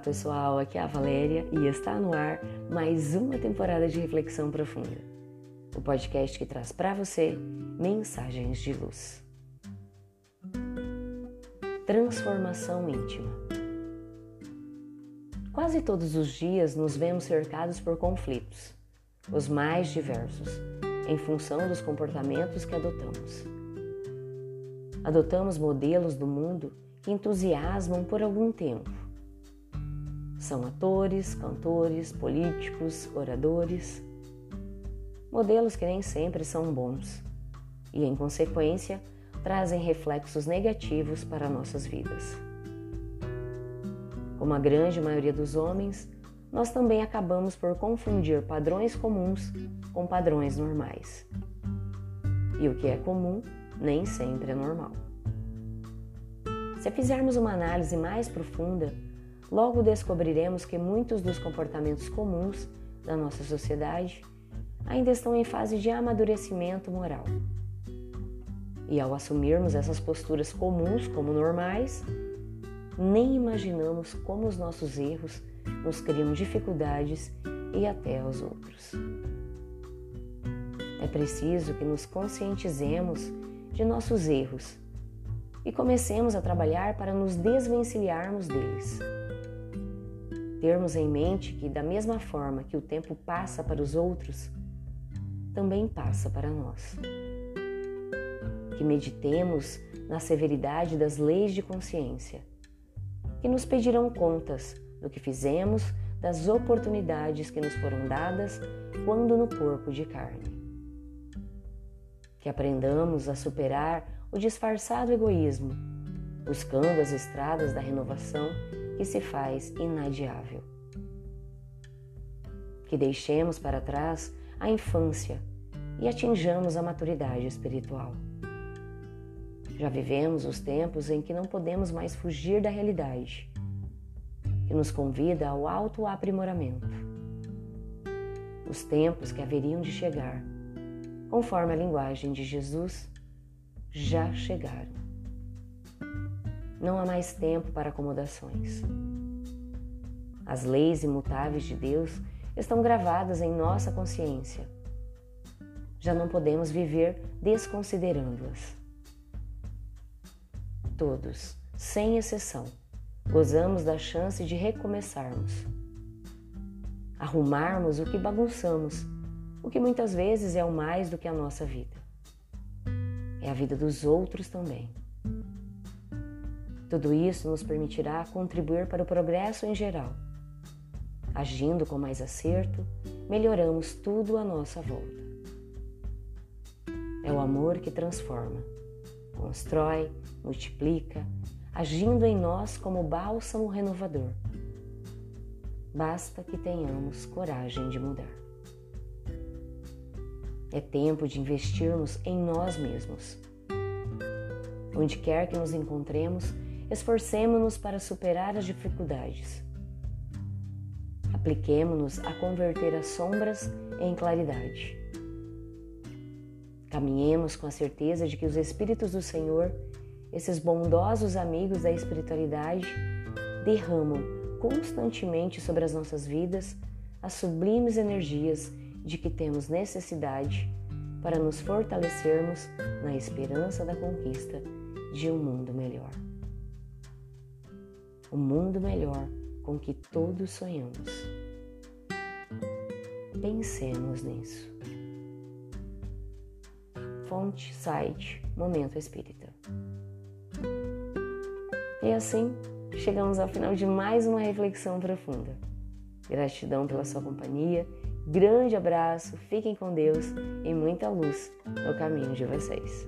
pessoal, aqui é a Valéria e está no ar mais uma temporada de Reflexão Profunda, o podcast que traz para você mensagens de luz. Transformação íntima. Quase todos os dias nos vemos cercados por conflitos, os mais diversos, em função dos comportamentos que adotamos. Adotamos modelos do mundo que entusiasmam por algum tempo são atores, cantores, políticos, oradores. Modelos que nem sempre são bons e, em consequência, trazem reflexos negativos para nossas vidas. Como a grande maioria dos homens, nós também acabamos por confundir padrões comuns com padrões normais. E o que é comum nem sempre é normal. Se fizermos uma análise mais profunda, logo descobriremos que muitos dos comportamentos comuns da nossa sociedade ainda estão em fase de amadurecimento moral. E ao assumirmos essas posturas comuns como normais, nem imaginamos como os nossos erros nos criam dificuldades e até aos outros. É preciso que nos conscientizemos de nossos erros e comecemos a trabalhar para nos desvencilharmos deles termos em mente que, da mesma forma que o tempo passa para os outros, também passa para nós. Que meditemos na severidade das leis de consciência, que nos pedirão contas do que fizemos, das oportunidades que nos foram dadas quando no corpo de carne. Que aprendamos a superar o disfarçado egoísmo, buscando as estradas da renovação que se faz inadiável. Que deixemos para trás a infância e atinjamos a maturidade espiritual. Já vivemos os tempos em que não podemos mais fugir da realidade, que nos convida ao autoaprimoramento. Os tempos que haveriam de chegar, conforme a linguagem de Jesus, já chegaram. Não há mais tempo para acomodações. As leis imutáveis de Deus estão gravadas em nossa consciência. Já não podemos viver desconsiderando-as. Todos, sem exceção, gozamos da chance de recomeçarmos. Arrumarmos o que bagunçamos, o que muitas vezes é o mais do que a nossa vida. É a vida dos outros também. Tudo isso nos permitirá contribuir para o progresso em geral. Agindo com mais acerto, melhoramos tudo à nossa volta. É o amor que transforma, constrói, multiplica, agindo em nós como bálsamo renovador. Basta que tenhamos coragem de mudar. É tempo de investirmos em nós mesmos. Onde quer que nos encontremos, esforcemo-nos para superar as dificuldades. Apliquemo-nos a converter as sombras em claridade. Caminhemos com a certeza de que os Espíritos do Senhor, esses bondosos amigos da espiritualidade, derramam constantemente sobre as nossas vidas as sublimes energias de que temos necessidade para nos fortalecermos na esperança da conquista de um mundo melhor o mundo melhor com que todos sonhamos. Pensemos nisso. Fonte, site, Momento Espírita. E assim, chegamos ao final de mais uma reflexão profunda. Gratidão pela sua companhia, grande abraço, fiquem com Deus e muita luz no caminho de vocês.